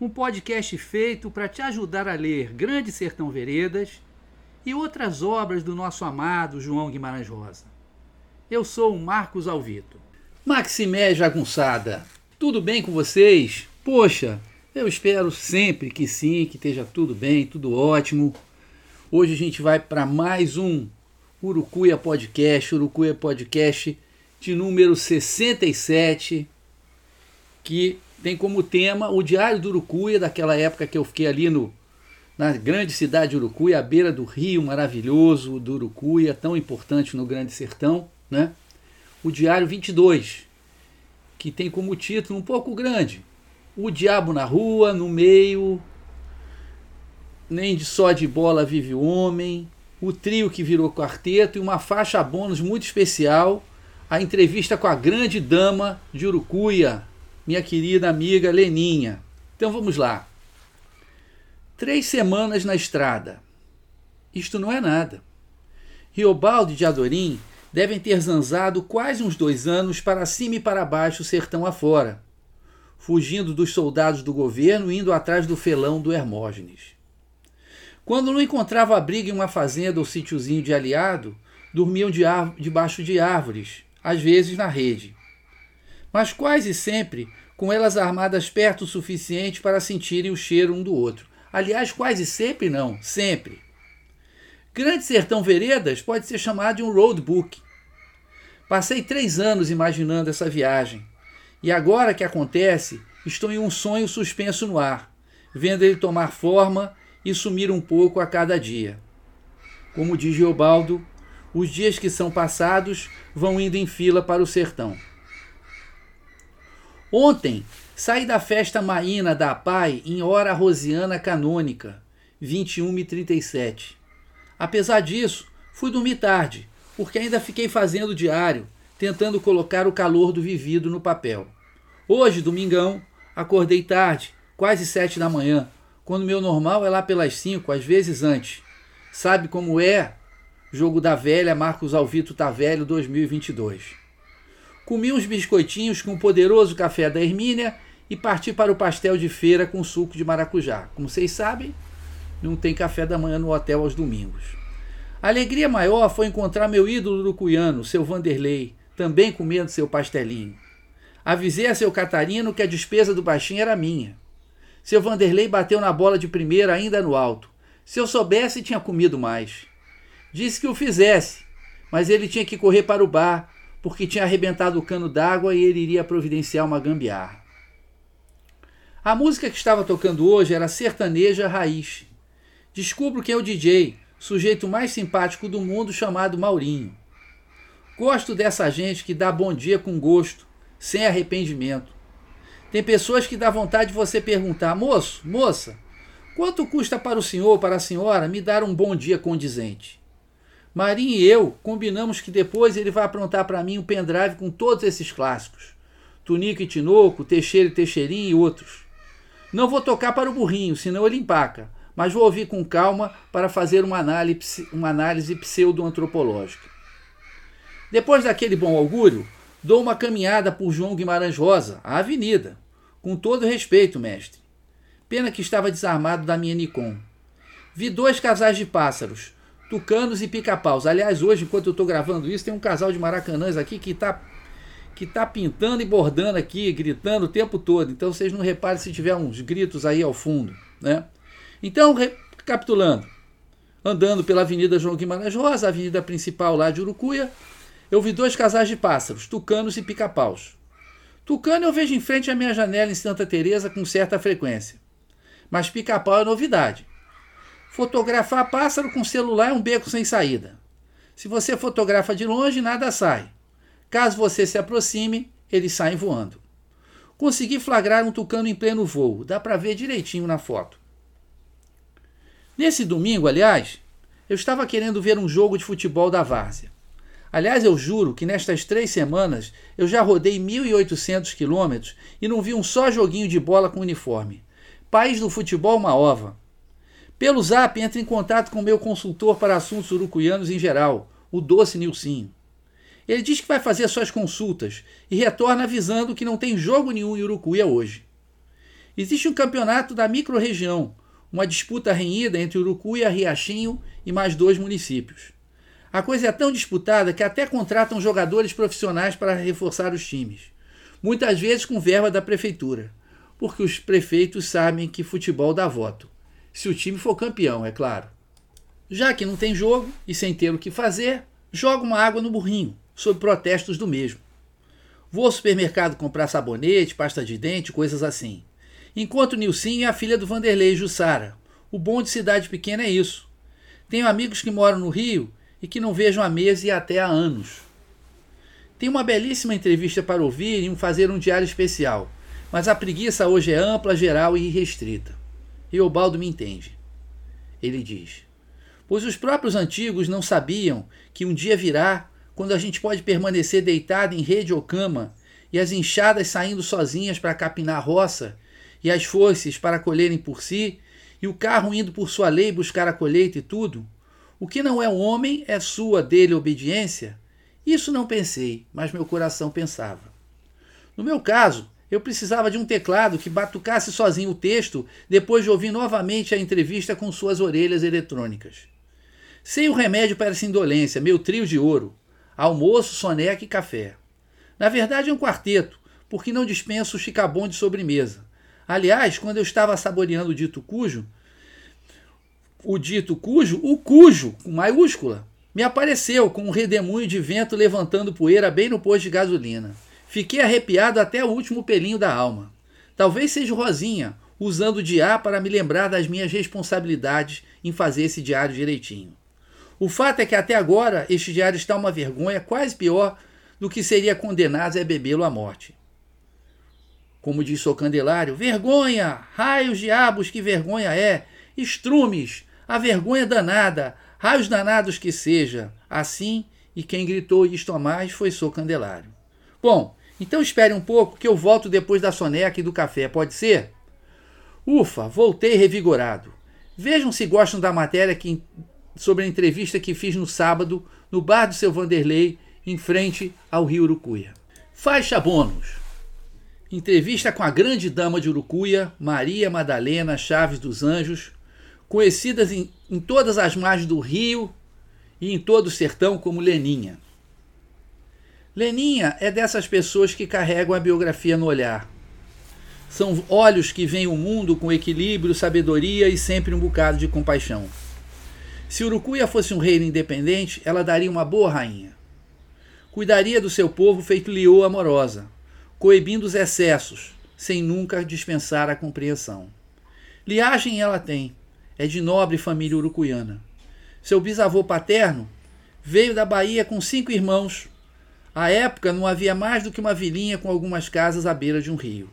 Um podcast feito para te ajudar a ler Grande Sertão Veredas e outras obras do nosso amado João Guimarães Rosa. Eu sou o Marcos Alvito. Maximé Jagunçada, tudo bem com vocês? Poxa, eu espero sempre que sim, que esteja tudo bem, tudo ótimo. Hoje a gente vai para mais um Urucuia Podcast, Urucuia Podcast de número 67 que tem como tema o Diário do Urucuia, daquela época que eu fiquei ali no, na grande cidade de Urucuia, à beira do rio maravilhoso do Urucuia, tão importante no Grande Sertão, né? O Diário 22, que tem como título um pouco grande: O Diabo na Rua, no meio, nem de só de bola vive o homem, o trio que virou quarteto e uma faixa bônus muito especial, a entrevista com a grande dama de Urucuia, minha querida amiga Leninha. Então vamos lá. Três semanas na estrada. Isto não é nada. Riobaldo de Adorim devem ter zanzado quase uns dois anos para cima e para baixo, sertão afora, fugindo dos soldados do governo e indo atrás do felão do Hermógenes. Quando não encontrava abrigo em uma fazenda ou sítiozinho de aliado, dormiam de debaixo de árvores, às vezes na rede mas quase sempre com elas armadas perto o suficiente para sentirem o cheiro um do outro. Aliás, quase sempre não, sempre. Grande Sertão Veredas pode ser chamado de um roadbook. Passei três anos imaginando essa viagem, e agora que acontece, estou em um sonho suspenso no ar, vendo ele tomar forma e sumir um pouco a cada dia. Como diz Geobaldo, os dias que são passados vão indo em fila para o sertão. Ontem saí da festa maína da PAI em hora rosiana canônica, 21h37. Apesar disso, fui dormir tarde, porque ainda fiquei fazendo diário, tentando colocar o calor do vivido no papel. Hoje, domingão, acordei tarde, quase sete da manhã, quando meu normal é lá pelas cinco, às vezes antes. Sabe como é? Jogo da velha Marcos Alvito Velho 2022. Comi uns biscoitinhos com o poderoso café da Hermínia e parti para o pastel de feira com suco de maracujá. Como vocês sabem, não tem café da manhã no hotel aos domingos. A alegria maior foi encontrar meu ídolo urucuiano, seu Vanderlei, também comendo seu pastelinho. Avisei a seu Catarino que a despesa do baixinho era minha. Seu Vanderlei bateu na bola de primeira ainda no alto. Se eu soubesse, tinha comido mais. Disse que o fizesse, mas ele tinha que correr para o bar porque tinha arrebentado o cano d'água e ele iria providenciar uma gambiarra. A música que estava tocando hoje era sertaneja raiz. Descubro que é o DJ, sujeito mais simpático do mundo chamado Maurinho. Gosto dessa gente que dá bom dia com gosto, sem arrependimento. Tem pessoas que dá vontade de você perguntar, moço, moça, quanto custa para o senhor para a senhora me dar um bom dia condizente? Marinho e eu combinamos que depois ele vai aprontar para mim um pendrive com todos esses clássicos. Tunico e Tinoco, Teixeira e Teixeirinho e outros. Não vou tocar para o burrinho, senão ele empaca, mas vou ouvir com calma para fazer uma análise, uma análise pseudo-antropológica. Depois daquele bom augúrio, dou uma caminhada por João Guimarães Rosa, a avenida. Com todo respeito, mestre. Pena que estava desarmado da minha Nikon. Vi dois casais de pássaros, tucanos e pica-paus. Aliás, hoje, enquanto eu estou gravando isso, tem um casal de maracanãs aqui que está que tá pintando e bordando aqui, gritando o tempo todo. Então vocês não reparem se tiver uns gritos aí ao fundo, né? Então, recapitulando, andando pela Avenida João Guimarães Rosa, a avenida principal lá de Urucuia, eu vi dois casais de pássaros, tucanos e pica-paus. Tucano eu vejo em frente à minha janela em Santa Teresa com certa frequência. Mas pica-pau é novidade. Fotografar pássaro com celular é um beco sem saída. Se você fotografa de longe, nada sai. Caso você se aproxime, eles saem voando. Consegui flagrar um tucano em pleno voo, dá para ver direitinho na foto. Nesse domingo, aliás, eu estava querendo ver um jogo de futebol da Várzea. Aliás, eu juro que nestas três semanas eu já rodei 1.800 quilômetros e não vi um só joguinho de bola com uniforme. País do futebol, uma ova. Pelo zap, entre em contato com meu consultor para assuntos urucuianos em geral, o Doce Nilcinho. Ele diz que vai fazer suas consultas e retorna avisando que não tem jogo nenhum em Urucuia hoje. Existe um campeonato da microrregião, uma disputa renhida entre Urucuia, Riachinho e mais dois municípios. A coisa é tão disputada que até contratam jogadores profissionais para reforçar os times, muitas vezes com verba da prefeitura, porque os prefeitos sabem que futebol dá voto, se o time for campeão, é claro. Já que não tem jogo e sem ter o que fazer, joga uma água no burrinho, sob protestos do mesmo. Vou ao supermercado comprar sabonete, pasta de dente, coisas assim. Enquanto Nilcinho é a filha do Vanderlei Jussara. O bom de cidade pequena é isso. Tenho amigos que moram no Rio e que não vejam há meses e até há anos. Tem uma belíssima entrevista para ouvir e um fazer um diário especial, mas a preguiça hoje é ampla, geral e irrestrita. E o Baldo me entende. Ele diz: Pois os próprios antigos não sabiam que um dia virá quando a gente pode permanecer deitado em rede ou cama e as enxadas saindo sozinhas para capinar a roça e as foices para colherem por si e o carro indo por sua lei buscar a colheita e tudo? O que não é um homem é sua dele obediência? Isso não pensei, mas meu coração pensava. No meu caso, eu precisava de um teclado que batucasse sozinho o texto depois de ouvir novamente a entrevista com suas orelhas eletrônicas. Sei o remédio para essa indolência, meu trio de ouro: almoço, soneca e café. Na verdade é um quarteto, porque não dispenso o chicabom de sobremesa. Aliás, quando eu estava saboreando o dito cujo, o dito cujo, o cujo, com maiúscula, me apareceu com um redemoinho de vento levantando poeira bem no posto de gasolina. Fiquei arrepiado até o último pelinho da alma. Talvez seja Rosinha, usando o diário para me lembrar das minhas responsabilidades em fazer esse diário direitinho. O fato é que até agora este diário está uma vergonha quase pior do que seria condenado a bebê-lo à morte. Como disse o Candelário, vergonha! Raios diabos, que vergonha é! Estrumes! A vergonha danada, raios danados que seja. Assim, e quem gritou isto a mais foi Sou Candelário. Bom, então espere um pouco que eu volto depois da soneca e do café, pode ser? Ufa, voltei revigorado. Vejam se gostam da matéria que, sobre a entrevista que fiz no sábado no bar do seu Vanderlei, em frente ao Rio Urucuia. Faixa bônus. Entrevista com a grande dama de Urucuia, Maria Madalena Chaves dos Anjos, conhecidas em, em todas as margens do rio e em todo o sertão como Leninha. Leninha é dessas pessoas que carregam a biografia no olhar. São olhos que veem o mundo com equilíbrio, sabedoria e sempre um bocado de compaixão. Se Urucuia fosse um reino independente, ela daria uma boa rainha. Cuidaria do seu povo feito leoa amorosa, coibindo os excessos, sem nunca dispensar a compreensão. Liagem ela tem, é de nobre família urucuiana. Seu bisavô paterno veio da Bahia com cinco irmãos. À época não havia mais do que uma vilinha com algumas casas à beira de um rio.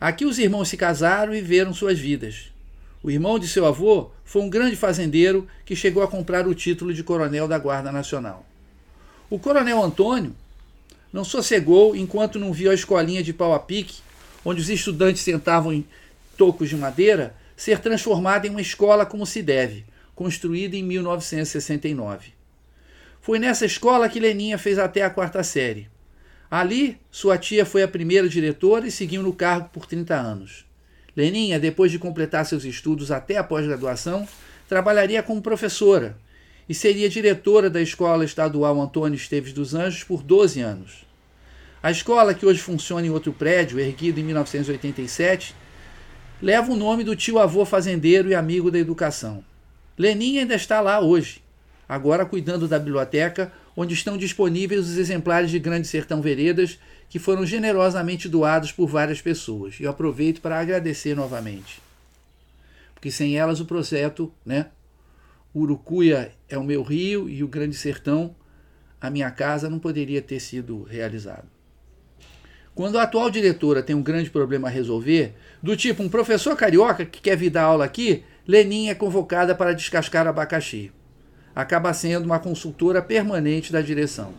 Aqui os irmãos se casaram e viveram suas vidas. O irmão de seu avô foi um grande fazendeiro que chegou a comprar o título de coronel da Guarda Nacional. O coronel Antônio não sossegou enquanto não viu a escolinha de pau a pique, onde os estudantes sentavam em tocos de madeira, ser transformada em uma escola como se deve, construída em 1969. Foi nessa escola que Leninha fez até a quarta série. Ali, sua tia foi a primeira diretora e seguiu no cargo por 30 anos. Leninha, depois de completar seus estudos até a pós-graduação, trabalharia como professora e seria diretora da Escola Estadual Antônio Esteves dos Anjos por 12 anos. A escola, que hoje funciona em outro prédio, erguido em 1987, leva o nome do tio-avô fazendeiro e amigo da educação. Leninha ainda está lá hoje, agora cuidando da biblioteca, onde estão disponíveis os exemplares de Grande Sertão Veredas que foram generosamente doados por várias pessoas. E eu aproveito para agradecer novamente. Porque sem elas o projeto, né? Urucuia é o meu rio e o Grande Sertão, a minha casa, não poderia ter sido realizado. Quando a atual diretora tem um grande problema a resolver, do tipo um professor carioca que quer vir dar aula aqui, Lenin é convocada para descascar abacaxi. Acaba sendo uma consultora permanente da direção.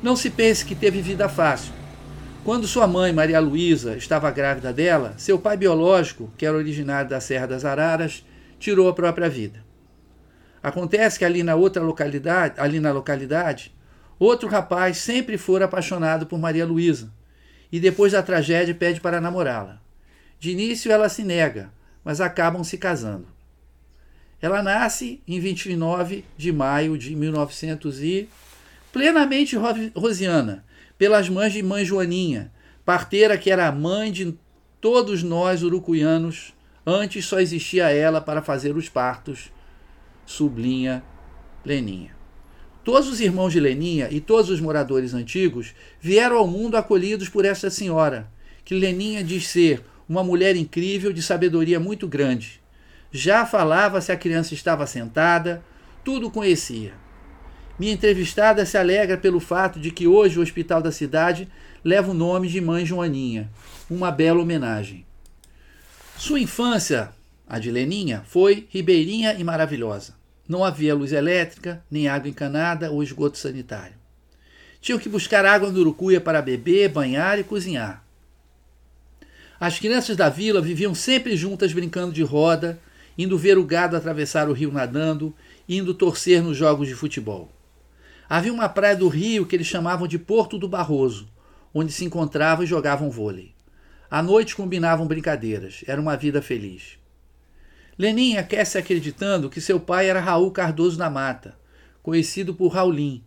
Não se pense que teve vida fácil. Quando sua mãe, Maria Luísa, estava grávida dela, seu pai biológico, que era originário da Serra das Araras, tirou a própria vida. Acontece que ali na outra localidade, ali na localidade, outro rapaz sempre fora apaixonado por Maria Luísa e depois da tragédia pede para namorá-la. De início ela se nega, mas acabam se casando. Ela nasce em 29 de maio de 1900 e plenamente rosiana, pelas mães de mãe Joaninha, parteira que era a mãe de todos nós urucuianos, antes só existia ela para fazer os partos, sublinha Leninha. Todos os irmãos de Leninha e todos os moradores antigos vieram ao mundo acolhidos por esta senhora, que Leninha diz ser uma mulher incrível de sabedoria muito grande. Já falava se a criança estava sentada, tudo conhecia. Minha entrevistada se alegra pelo fato de que hoje o hospital da cidade leva o nome de Mãe Joaninha, uma bela homenagem. Sua infância, a de Leninha, foi ribeirinha e maravilhosa. Não havia luz elétrica, nem água encanada ou esgoto sanitário. Tinham que buscar água no Urucuia para beber, banhar e cozinhar. As crianças da vila viviam sempre juntas brincando de roda, indo ver o gado atravessar o rio nadando, indo torcer nos jogos de futebol. Havia uma praia do Rio que eles chamavam de Porto do Barroso, onde se encontravam e jogavam vôlei. À noite combinavam brincadeiras. Era uma vida feliz. Lenin aquece acreditando que seu pai era Raul Cardoso da Mata, conhecido por Raulim,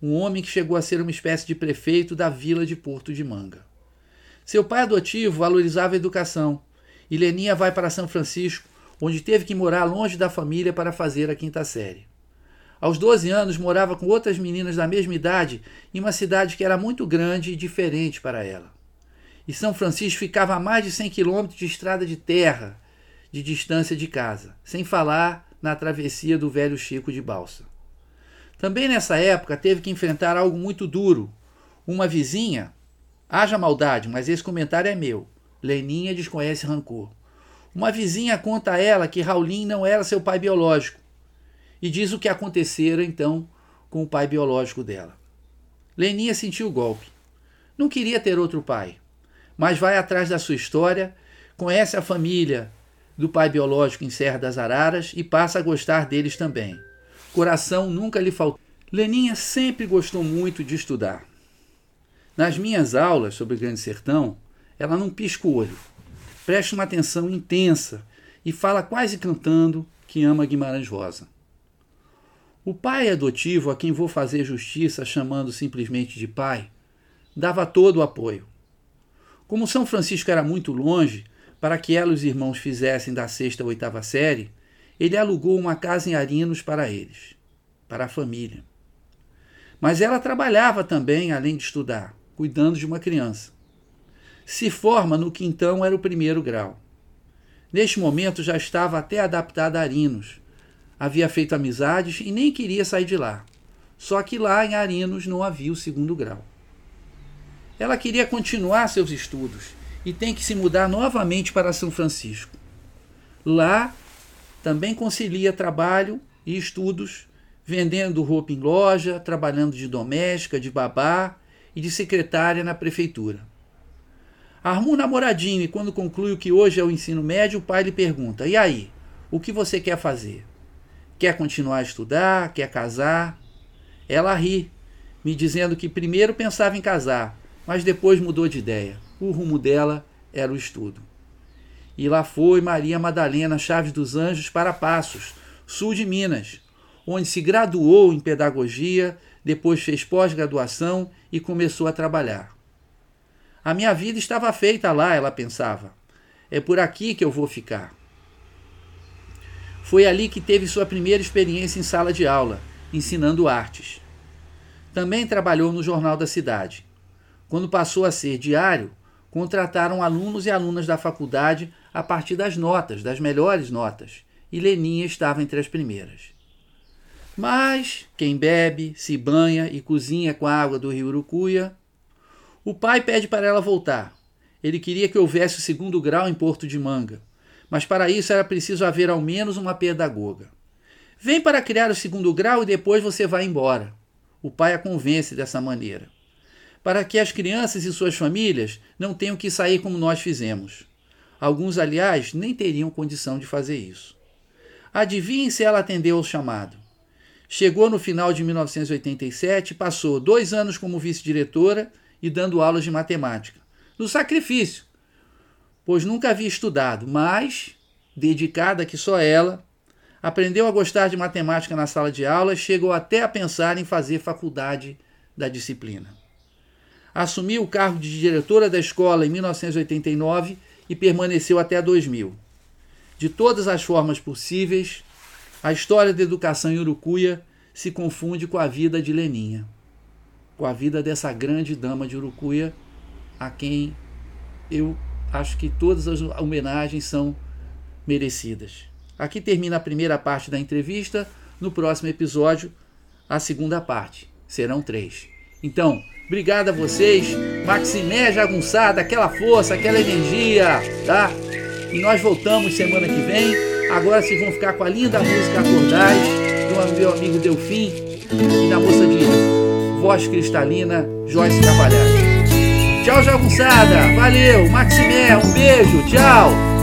um homem que chegou a ser uma espécie de prefeito da vila de Porto de Manga. Seu pai adotivo valorizava a educação e Leninha vai para São Francisco, onde teve que morar longe da família para fazer a quinta série. Aos 12 anos, morava com outras meninas da mesma idade em uma cidade que era muito grande e diferente para ela. E São Francisco ficava a mais de 100 quilômetros de estrada de terra de distância de casa, sem falar na travessia do velho Chico de balsa. Também nessa época teve que enfrentar algo muito duro. Uma vizinha, haja maldade, mas esse comentário é meu. Leninha desconhece rancor. Uma vizinha conta a ela que Raulinho não era seu pai biológico e diz o que acontecera então com o pai biológico dela. Leninha sentiu o golpe. Não queria ter outro pai, mas vai atrás da sua história, conhece a família do pai biológico em Serra das Araras e passa a gostar deles também. Coração nunca lhe faltou. Leninha sempre gostou muito de estudar. Nas minhas aulas sobre o Grande Sertão, ela não pisca o olho. Presta uma atenção intensa e fala quase cantando que ama Guimarães Rosa. O pai adotivo, a quem vou fazer justiça chamando simplesmente de pai, dava todo o apoio. Como São Francisco era muito longe, para que ela e os irmãos fizessem da sexta à oitava série, ele alugou uma casa em Arinos para eles, para a família. Mas ela trabalhava também, além de estudar, cuidando de uma criança. Se forma no que então era o primeiro grau. Neste momento já estava até adaptada a Arinos, havia feito amizades e nem queria sair de lá. Só que lá em Arinos não havia o segundo grau. Ela queria continuar seus estudos e tem que se mudar novamente para São Francisco. Lá também concilia trabalho e estudos, vendendo roupa em loja, trabalhando de doméstica, de babá e de secretária na prefeitura. Arruma um namoradinho e quando conclui o que hoje é o ensino médio, o pai lhe pergunta: E aí, o que você quer fazer? Quer continuar a estudar? Quer casar? Ela ri, me dizendo que primeiro pensava em casar, mas depois mudou de ideia. O rumo dela era o estudo. E lá foi Maria Madalena Chaves dos Anjos para Passos, sul de Minas, onde se graduou em pedagogia, depois fez pós-graduação e começou a trabalhar. A minha vida estava feita lá, ela pensava. É por aqui que eu vou ficar. Foi ali que teve sua primeira experiência em sala de aula, ensinando artes. Também trabalhou no Jornal da Cidade. Quando passou a ser diário, contrataram alunos e alunas da faculdade a partir das notas, das melhores notas, e Leninha estava entre as primeiras. Mas quem bebe, se banha e cozinha com a água do rio Urucuia. O pai pede para ela voltar. Ele queria que houvesse o segundo grau em Porto de Manga, mas para isso era preciso haver ao menos uma pedagoga. Vem para criar o segundo grau e depois você vai embora. O pai a convence dessa maneira para que as crianças e suas famílias não tenham que sair como nós fizemos. Alguns, aliás, nem teriam condição de fazer isso. Adivinhe se ela atendeu ao chamado. Chegou no final de 1987, passou dois anos como vice-diretora e dando aulas de matemática. No sacrifício, pois nunca havia estudado, mas, dedicada que só ela, aprendeu a gostar de matemática na sala de aula e chegou até a pensar em fazer faculdade da disciplina assumiu o cargo de diretora da escola em 1989 e permaneceu até 2000. De todas as formas possíveis, a história da educação em Urucuia se confunde com a vida de Leninha, com a vida dessa grande dama de Urucuia, a quem eu acho que todas as homenagens são merecidas. Aqui termina a primeira parte da entrevista. No próximo episódio, a segunda parte. Serão três. Então, Obrigado a vocês. Maximé Jagunçada, aquela força, aquela energia, tá? E nós voltamos semana que vem. Agora vocês vão ficar com a linda música Acordais, do meu amigo Delfim e da moça de voz cristalina, Joyce Cavalhar. Tchau, Jagunçada. Valeu. Maximé, um beijo. Tchau.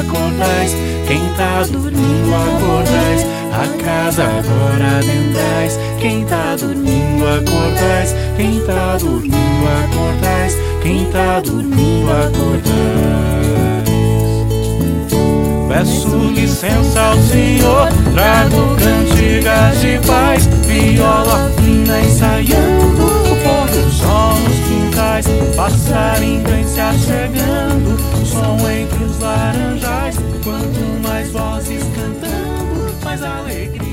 acordais, quem tá dormindo acordais, a casa agora adentrais, quem tá dormindo acordais, quem tá dormindo acordais, quem tá dormindo acordais. Peço licença ao Senhor, trago cantigas de paz, viola fina ensaiando, o pôr do sol nos quintais, passarinho se achegando, som entre os laranjais, quanto mais vozes cantando, mazā liekni.